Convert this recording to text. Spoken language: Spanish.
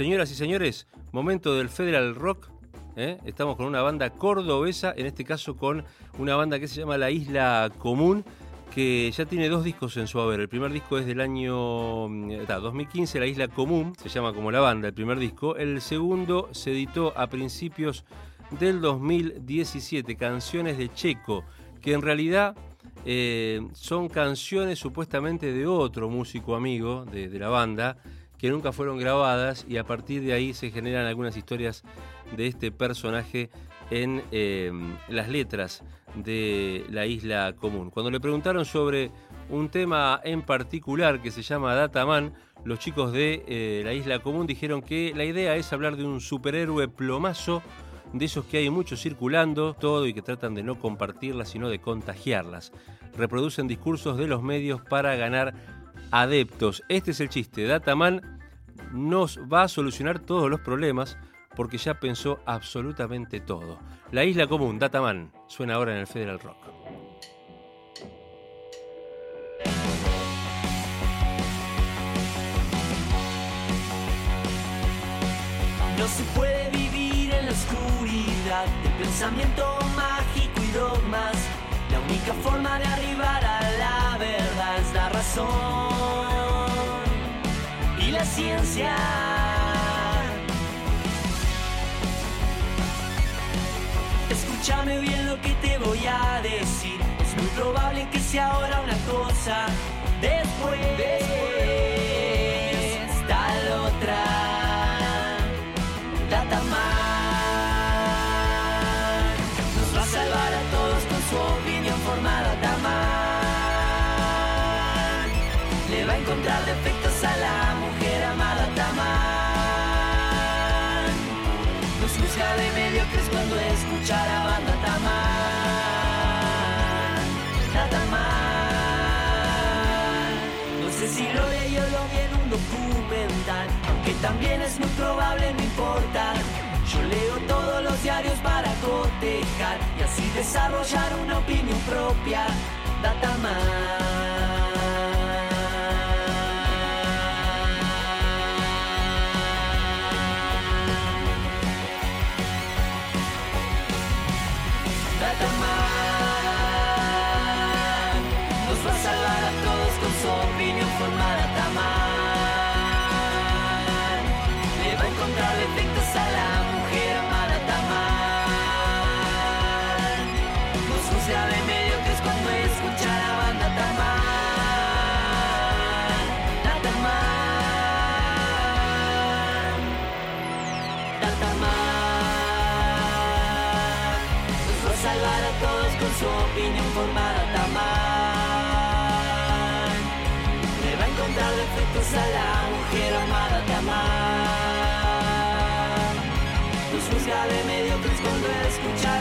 Señoras y señores, momento del Federal Rock. ¿eh? Estamos con una banda cordobesa, en este caso con una banda que se llama La Isla Común, que ya tiene dos discos en su haber. El primer disco es del año 2015, mm, La Isla Común, se llama como la banda, el primer disco. El segundo se editó a principios del 2017, Canciones de Checo, que en realidad eh, son canciones supuestamente de otro músico amigo de, la banda, que nunca fueron grabadas y a partir de ahí se generan algunas historias de este personaje en eh, las letras de la isla común. Cuando le preguntaron sobre un tema en particular que se llama Dataman, los chicos de eh, la isla común dijeron que la idea es hablar de un superhéroe plomazo de esos que hay muchos circulando, todo y que tratan de no compartirlas, sino de contagiarlas. Reproducen discursos de los medios para ganar adeptos. Este es el chiste. Dataman nos va a solucionar todos los problemas porque ya pensó absolutamente todo. La isla común, Dataman, suena ahora en el Federal Rock. No se puede vivir en la oscuridad del pensamiento mágico y dogmas. La única forma de arribar a la verdad es la razón la ciencia. Escúchame bien lo que te voy a decir. Es muy probable que sea ahora una cosa. Después, después tal otra. Datamar nos va a salvar a todos con su opinión formada. Datamar le va a encontrar defectos a la mediocres cuando escucha la banda. Datamar. No sé si lo leí o lo vi en un documental, aunque también es muy probable, no importa. Yo leo todos los diarios para cotejar y así desarrollar una opinión propia. Datamar. Let the man. Todos con su opinión formada. Tamar le va a encontrar defectos a la mujer amada. Tamar nos juzga de mediocres cuando escucha